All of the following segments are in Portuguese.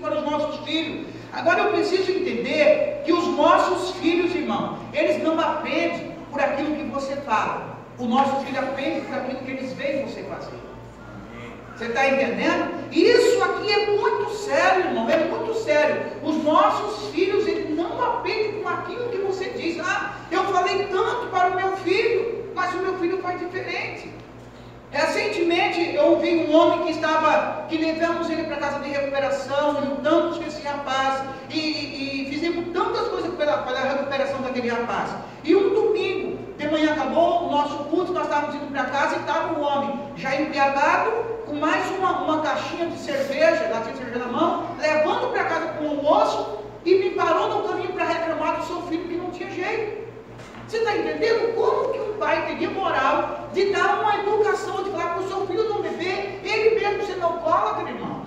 para os nossos filhos. Agora eu preciso entender que os nossos filhos, irmão, eles não aprendem por aquilo que você fala. O nosso filho aprende por aquilo que eles veem você fazer. Você está entendendo? Isso aqui é muito sério, irmão, é muito sério. Os nossos filhos, eles não aprendem com aquilo que você diz. Ah, eu falei tanto para o meu filho, mas o meu filho faz diferente. Recentemente eu ouvi um homem que estava, que levamos ele para casa de recuperação, recuperação daquele rapaz. E um domingo de manhã acabou o nosso culto, nós estávamos indo para casa e estava um homem já embriagado, com mais uma, uma caixinha de cerveja, latinha de cerveja na mão, levando para casa com o almoço e me parou no caminho para reclamar do seu filho que não tinha jeito. Você está entendendo como que um pai teria moral de dar uma educação, de falar para o seu filho não beber, ele mesmo sendo alcoólatra, irmãos?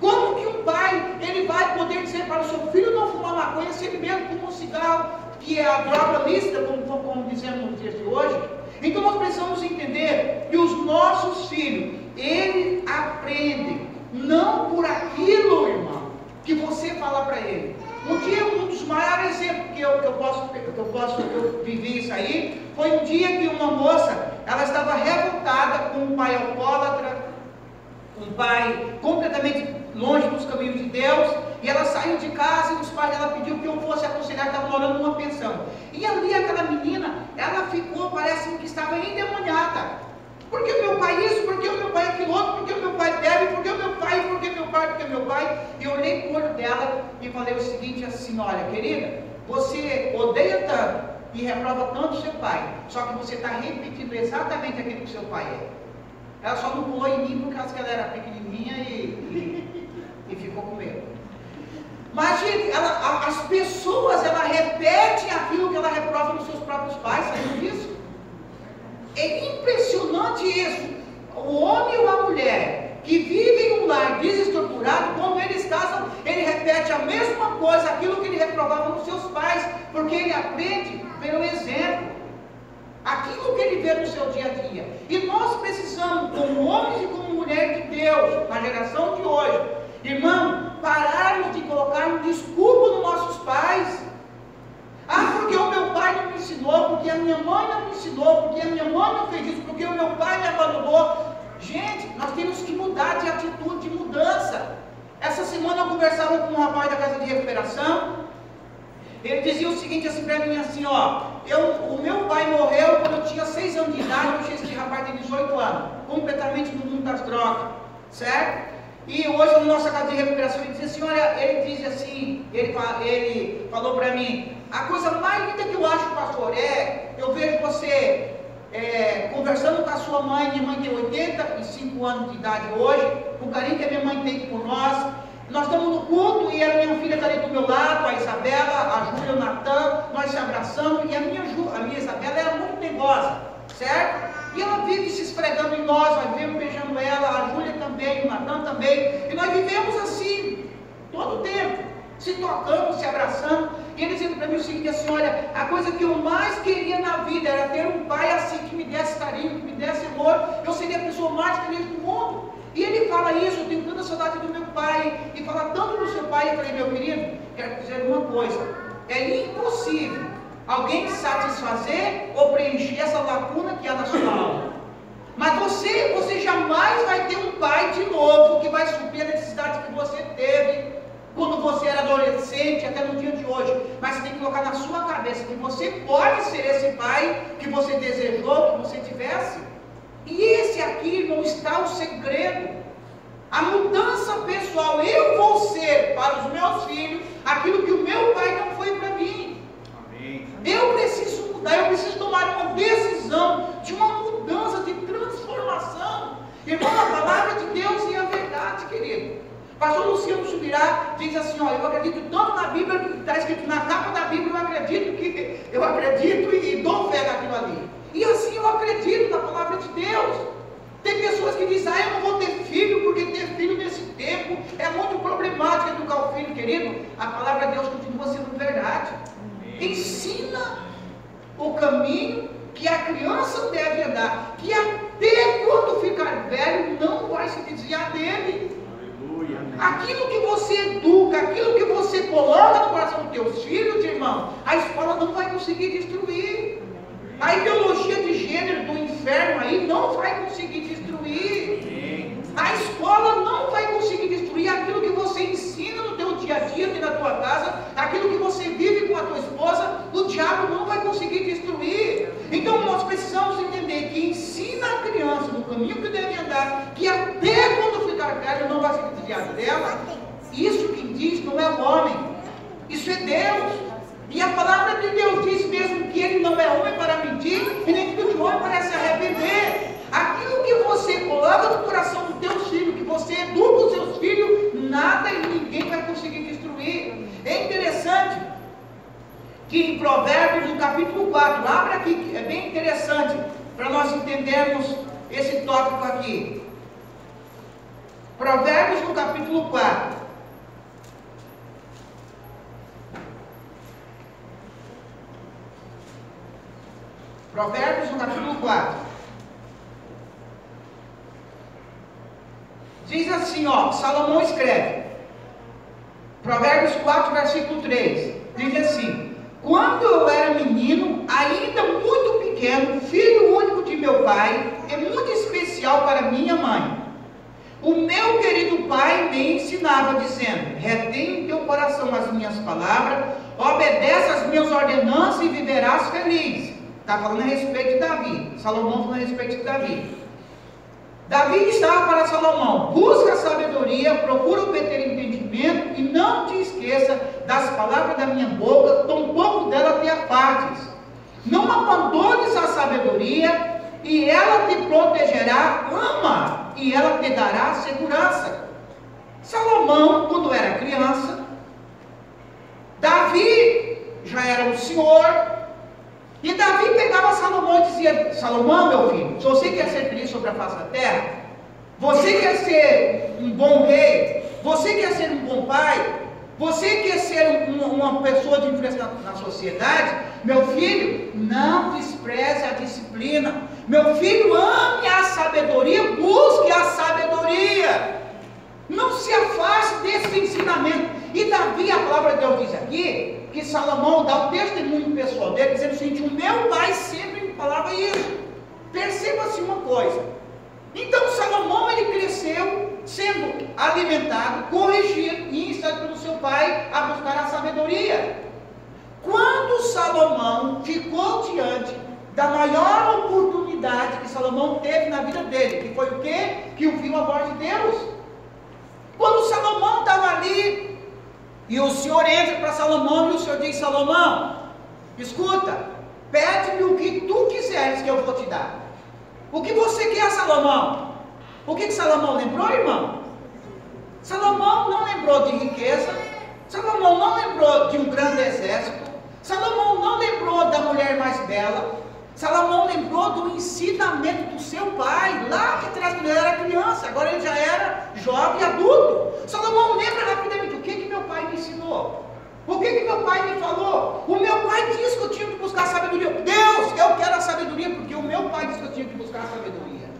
Como que um pai ele vai poder dizer para o seu filho não fumar maconha se ele mesmo fuma um cigarro, que é a droga lícita, como, como dizemos nos dias de hoje? Então nós precisamos entender que os nossos filhos, eles aprendem não por aquilo, irmão, que você fala para ele, um dia, um dos maiores exemplos que eu, que eu posso, que eu posso, que eu vivi isso aí, foi um dia que uma moça, ela estava revoltada com um pai alcoólatra, um pai completamente longe dos caminhos de Deus, e ela saiu de casa e os pais dela pediu que eu aconselhar, estava morando numa pensão. E ali aquela menina, ela ficou, parece que estava endemoniada. Porque o meu pai isso, porque o meu pai aquilo outro, porque o meu pai bebe, porque o meu pai, porque meu pai, porque meu pai. E eu olhei para o olho dela e falei o seguinte assim, olha, querida, você odeia tanto e reprova tanto seu pai, só que você está repetindo exatamente aquilo que seu pai é. Ela só não pulou em mim porque ela era pequenininha e, e, e ficou com. Mas, ela, as pessoas, ela repetem aquilo que ela reprova nos seus próprios pais, sabe disso? É impressionante isso. O homem ou a mulher que vive em um lar desestruturado, quando eles casam, ele repete a mesma coisa, aquilo que ele reprovava nos seus pais, porque ele aprende pelo exemplo. Aquilo que ele vê no seu dia a dia. E nós precisamos, como homens e como mulheres de Deus, na geração de hoje, irmão, pararmos de colocar um desculpa nos nossos pais. Ah, porque o meu pai não me ensinou, porque minha mãe não me ensinou, porque a minha mãe não fez isso, porque o meu pai me abandonou. Gente, nós temos que mudar de atitude, de mudança. Essa semana eu conversava com um rapaz da casa de recuperação. Ele dizia o seguinte assim para mim assim, ó, eu, o meu pai morreu quando eu tinha 6 anos de idade, hoje esse rapaz tem 18 anos, completamente no mundo das drogas, certo? E hoje na nossa casa de recuperação ele diz assim, olha, ele assim, ele, ele falou para mim, a coisa mais linda que eu acho, pastor, é eu vejo você é, conversando com a sua mãe, minha mãe tem 85 anos de idade hoje, o carinho que a minha mãe tem por nós. Nós estamos no culto e a minha filha está ali do meu lado, a Isabela, a Júlia, o Natan, nós se abraçamos e a minha, Ju, a minha Isabela era muito negosa, certo? E ela vive se esfregando em nós, nós vivemos beijando ela, a Júlia também, o Natan também, e nós vivemos assim, todo o tempo, se tocando, se abraçando. E ele dizendo para mim o seguinte, assim, olha, a coisa que eu mais queria na vida era ter um pai assim que me desse carinho, que me desse amor, eu seria a pessoa mais feliz do mundo. E ele fala isso, eu tenho tanta saudade do meu pai, e fala tanto do seu pai, eu falei, meu querido, quero dizer uma coisa, é impossível alguém satisfazer ou preencher essa lacuna que há na sua alma. Mas você, você jamais vai ter um pai de novo que vai suprir a necessidade que você teve quando você era adolescente, até no dia de hoje. Mas você tem que colocar na sua cabeça que você pode ser esse pai que você desejou que você tivesse. E esse aqui não está o segredo. A mudança pessoal, eu vou ser para os meus filhos aquilo que o meu pai não foi para mim. Amém. Eu preciso mudar, eu preciso tomar uma decisão de uma mudança, de transformação. Irmão, a palavra de Deus é a verdade, querido. Pastor Luciano Subirá diz assim, ó, eu acredito tanto na Bíblia que está escrito na capa da Bíblia, eu acredito que eu acredito e, e dou fé naquilo ali. E assim eu acredito na palavra de Deus. Tem pessoas que dizem, ah, eu não vou ter filho, porque ter filho nesse tempo é muito problemático educar o filho, querido. A palavra de Deus continua sendo verdade. Amém. Ensina o caminho que a criança deve andar, que até quando ficar velho não vai se desviar dele. Aquilo que você educa, aquilo que você coloca no coração dos teus filhos, irmão, a escola não vai conseguir destruir. A ideologia de gênero do inferno aí não vai conseguir destruir. A escola não vai conseguir destruir aquilo que você ensina no teu dia a dia, na tua casa, aquilo que você vive com a tua esposa, o diabo não vai conseguir destruir. Então nós precisamos entender que ensina a criança no caminho que deve andar, que até ficar velho não se desviar dela. Isso que diz não é o homem, isso é Deus. E a palavra de Deus diz mesmo que ele não é homem para mentir e nem filho de homem para se arrepender. Aquilo que você coloca no coração dos teus filhos, que você educa os seus filhos, nada e ninguém vai conseguir destruir. É interessante que em Provérbios, no capítulo 4, abre aqui, é bem interessante para nós entendermos esse tópico aqui. Provérbios no capítulo 4. Provérbios no capítulo 4. Diz assim, ó, Salomão escreve. Provérbios 4, versículo 3. Diz assim: Quando eu era menino, ainda muito pequeno, filho único de meu pai, é muito especial para minha mãe. O meu querido pai me ensinava, dizendo: Retém em teu coração as minhas palavras, obedece às minhas ordenanças e viverás feliz. Está falando a respeito de Davi. Salomão falando a respeito de Davi. Davi estava para Salomão: busca sabedoria, procura obter entendimento e não te esqueça das palavras da minha boca, tampouco dela te apartes. Não abandones a sabedoria e ela te protegerá. Ama e ela te dará segurança. Salomão, quando era criança, Davi já era um senhor, e Davi pegava Salomão e dizia: Salomão, meu filho, se você quer ser feliz sobre a face da terra, você quer ser um bom rei, você quer ser um bom pai, você quer ser um, uma pessoa de influência na, na, sociedade, meu filho, não despreze a disciplina. Meu filho, ame a sabedoria, busque a sabedoria. Não se afaste desse ensinamento. E Davi, a palavra de Deus diz aqui, que Salomão dá o testemunho pessoal dele, dizendo o seguinte: o meu pai sempre falava isso. Perceba-se uma coisa. Então Salomão ele cresceu sendo alimentado, corrigido e ensinado pelo seu pai a buscar a sabedoria. Quando Salomão ficou diante da maior oportunidade que Salomão teve na vida dele, que foi o quê? Que ouviu a voz de Deus. Quando Salomão estava ali e o Senhor entra para Salomão e o Senhor diz: Salomão, escuta, pede-me o que tu quiseres que eu vou te dar. O que você quer, Salomão? O que, que Salomão lembrou, irmão? Salomão não lembrou de riqueza, Salomão não lembrou de um grande exército, Salomão não lembrou da mulher mais bela, Salomão lembrou do ensinamento do seu pai, lá que atrás quando ele era criança, agora ele já era jovem adulto. Salomão lembra rapidamente o que, que meu pai me ensinou. O que, que meu pai me falou? O meu pai disse que eu tinha que buscar sabedoria. Deus, eu quero a sabedoria, porque o meu pai disse que eu tinha que buscar a sabedoria.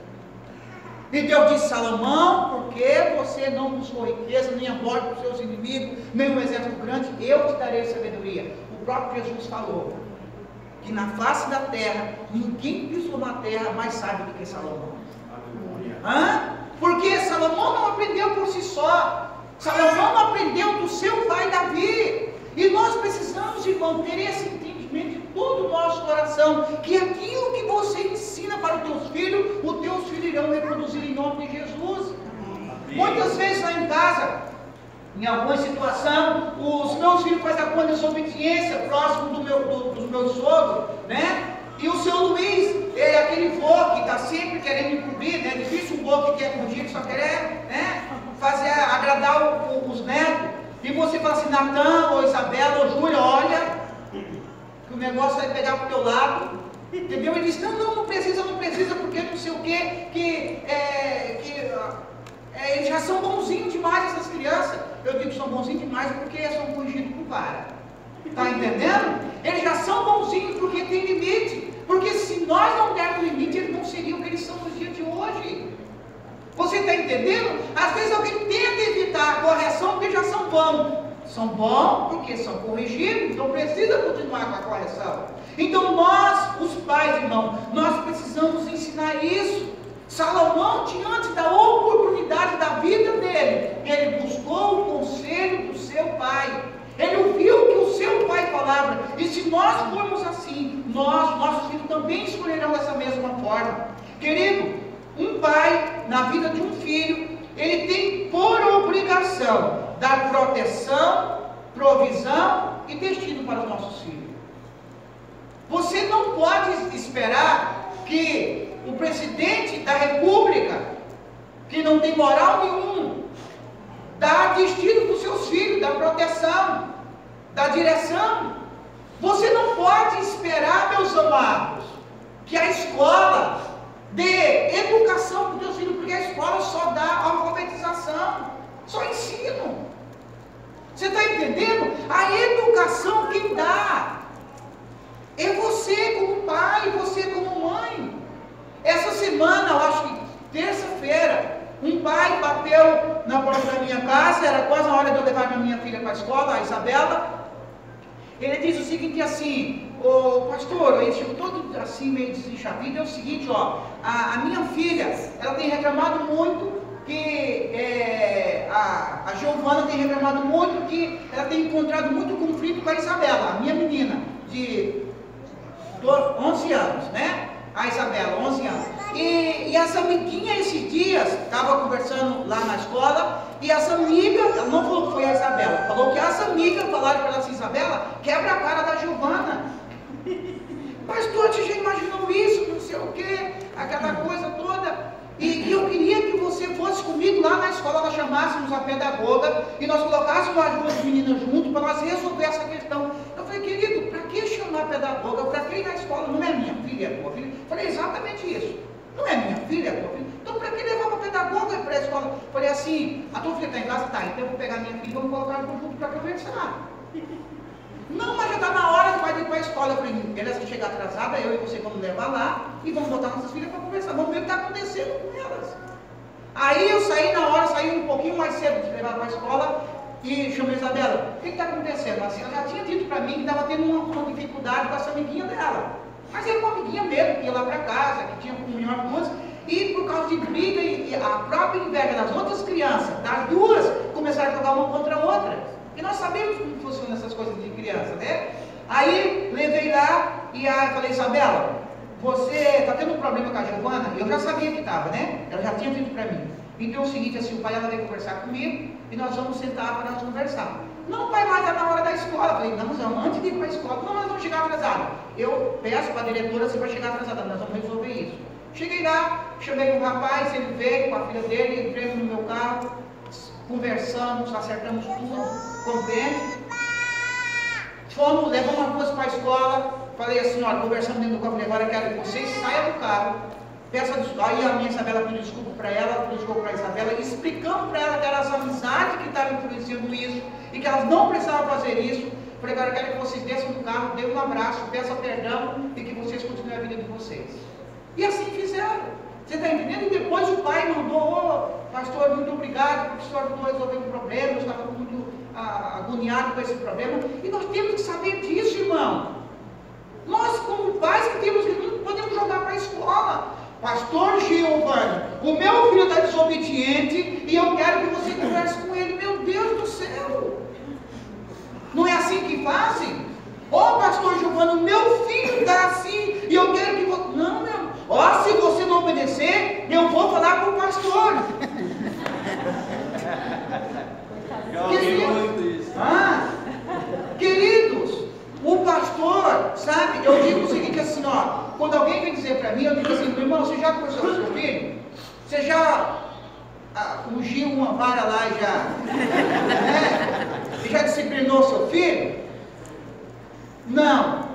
E Deus disse, Salomão, porque você não buscou riqueza, nem a morte dos seus inimigos, nem um exército grande, eu te darei sabedoria. O próprio Jesus falou que na face da terra, ninguém pisou na terra mais sábio do que Salomão. Hã? Porque Salomão não aprendeu por si só. Salomão aprendeu do seu pai Davi. E nós precisamos, irmão, ter esse entendimento de todo o nosso coração, que aquilo que você ensina para os teus filhos, os teus filhos irão reproduzir em nome de Jesus. Muitas vezes lá em casa, em alguma situação, os meus filhos fazem a desobediência próximo do meu, do, do meu sogro, né? E o seu Luiz é aquele vô que está sempre querendo encobrir, né? Difícil um vô que quer fugir, só quer né? fazer, agradar o, o, os netos. E você fala assim, Natan, ou Isabela, ou Júlia, olha, que o negócio vai pegar para o teu lado. Entendeu? Ele diz, não, não, não precisa, não precisa, porque não sei o quê, que, é, que é, eles já são bonzinhos demais, essas crianças. Eu digo que são bonzinhos demais porque são corrigidos por vara. Está entendendo? Eles já são bonzinhos porque tem limite. Porque se nós não dermos limite, eles não seriam o que eles são nos dias de hoje. Você está entendendo? Às vezes alguém tenta evitar a correção porque já são bons. São bons porque são corrigidos, então precisa continuar com a correção. Então nós, os pais, irmão, nós precisamos ensinar isso. Salomão, diante da oportunidade da vida dele, ele buscou o conselho do seu pai. Ele ouviu o que o seu pai falava. E se nós formos assim, nós, nossos filhos também escolherão dessa mesma forma. Querido, um pai, na vida de um filho, ele tem por obrigação dar proteção, provisão e destino para os nossos filhos. Você não pode esperar que o presidente da república, que não tem moral nenhum, dá destino para os seus filhos, dá proteção, dá direção. Você não pode esperar, meus amados, que a escola dê educação para os seus filhos, porque a escola só dá alfabetização, só ensino. Você está entendendo? A educação quem dá é você como pai, você como mãe. Essa semana, eu acho que terça-feira, um pai bateu na porta da minha casa, era quase a hora de eu levar minha filha para a escola, a Isabela. Ele disse o seguinte assim, o pastor, ele chegou todo assim meio desenchavido, é o seguinte, ó, a, a minha filha, ela tem reclamado muito que é, a, a Giovana tem reclamado muito que ela tem encontrado muito conflito com a Isabela, a minha menina, de 11 anos, né? A Isabela, 11 anos. E, e essa amiguinha esses dias estava conversando lá na escola e essa amiga, ela não falou que foi a Isabela, falou que essa amiga falaram para ela assim, Isabela, quebra a cara da Giovana. Pastor, você já imaginou isso, não sei o quê, aquela coisa toda. E, e, eu queria que você fosse comigo lá na escola, nós chamássemos a pedagoga e nós colocássemos as duas meninas junto para nós resolver essa questão. Eu falei, querido, para que chamar a pedagoga? Para que ir na escola? Não é minha filha, é tua filha? Eu falei, exatamente isso. Não é minha filha, é tua filha? Então para que levar uma pedagoga para a escola? Falei assim, a tua filha está em casa? Tá, então eu vou pegar minha filha e vamos colocar no junto para conversar. Não, mas já está na hora, vai ir para a escola. Eu falei, beleza, se chegar atrasada, eu e você vamos levar lá e vamos botar nossas filhas para conversar. Vamos ver o que está acontecendo com elas. Aí eu saí na hora, saí um pouquinho mais cedo de levar para a escola e chamei a Isabela. O que está acontecendo? Assim, ela já tinha dito para mim que estava tendo uma, uma, dificuldade com essa amiguinha. Amiguinha mesmo, que ia lá para casa, que tinha comunhão com duas. E por causa de briga e, e a própria inveja das outras crianças, das duas, começaram a jogar uma contra a outra. E nós sabemos como funcionam essas coisas de criança, né? Aí levei lá e aí falei, Isabela, você está tendo um problema com a Giovana? Eu já sabia que estava, né? Ela já tinha dito para mim. Então é o seguinte, assim, o pai ela veio conversar comigo e nós vamos sentar para nós conversar. Não, pai, mas está na hora da escola. Eu falei, não, antes de ir para a escola, não, nós vamos chegar atrasados. Eu peço para a diretora, você vai chegar atrasada, nós vamos resolver isso. Cheguei lá, chamei um rapaz, ele veio com a filha dele, entramos no meu carro, conversamos, acertamos tudo, compreende? Fomos, levamos as duas para a escola, falei assim, olha, conversando dentro do carro, agora quero que vocês saiam do carro, peça desculpa, aí a minha Isabela pediu desculpa para ela, desculpa para a Isabela, explicando para ela que eram as amizades que estavam influenciando isso, e que elas não precisavam fazer isso, falei, agora quero que vocês desçam do carro, dêem um abraço, peçam perdão, e que vocês continuem a vida de vocês. E assim fizeram. Você está entendendo? E depois o pai mandou, oh, pastor, muito obrigado, porque o senhor não resolveu o problema, eu estava muito ah, agoniado com esse problema. E nós temos que saber disso, irmão. Nós, como pais, que temos, não podemos jogar para a escola. Pastor Giovanni, o meu filho está desobediente e eu quero que você converse com ele. Meu Deus do céu! Não é assim que fazem? Ô oh, pastor Giovanni, meu filho está assim e eu quero que você. Não, meu Ó, oh, se você não obedecer, eu vou falar com o pastor. Queridos, ah, queridos, o pastor, sabe, eu digo o seguinte assim, ó, quando alguém vem dizer para mim, eu digo assim, irmão, você já conversou com seu filho? Você já ah, ungiu uma vara lá e já, né? E já disciplinou seu filho? Não.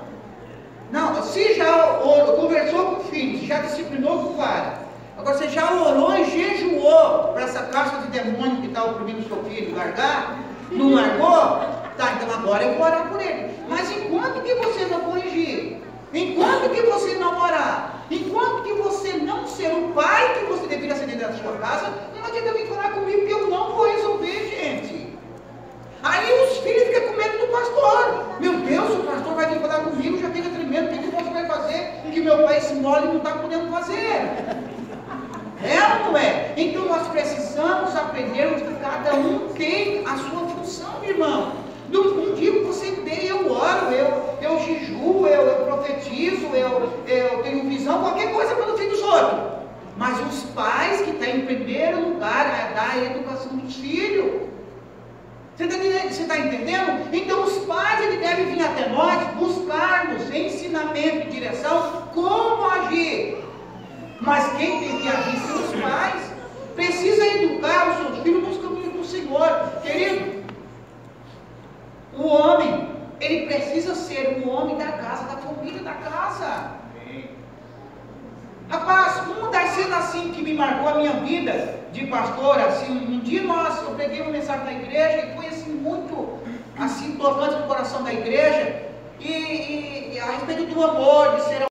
Não, se já orou, conversou com o filho, já disciplinou com o pai, agora você já orou e jejuou para essa caixa de demônio que está oprimindo o seu filho largar, não largou? Tá, então agora eu vou orar por ele. Mas enquanto que você não corrigir, enquanto que você não orar, Enquanto que você não ser o pai que você deveria ser dentro da sua casa, não adianta vir falar comigo que eu não vou resolver, gente. Aí os filhos ficam com medo do pastor. Meu Deus, o pastor vai vir falar comigo, já fica tremendo, o que, pastor vai fazer? Que meu pai não está podendo fazer. É ou não é? Então nós precisamos aprendermos que cada um tem a sua função, irmão. Digo que você tem, eu oro, eu, eu jejuo, eu, eu profetizo, eu, eu tenho visão, qualquer coisa pelo fim dos outros. Mas os pais que estão em primeiro lugar é dar a educação dos filhos. Você está tá entendendo? Então os pais ele devem vir até nós buscar-nos ensinamento e direção. Mas quem tem que agir são os pais. Precisa educar os seus filhos nos caminhos do Senhor. Querido, o homem, ele precisa ser o homem da casa, da família da casa. Rapaz, uma das cenas assim que me marcou a minha vida de pastor, assim, um dia nós, eu peguei uma mensagem da igreja e foi assim muito assim tocante no coração da igreja e, e, e a respeito do amor, de ser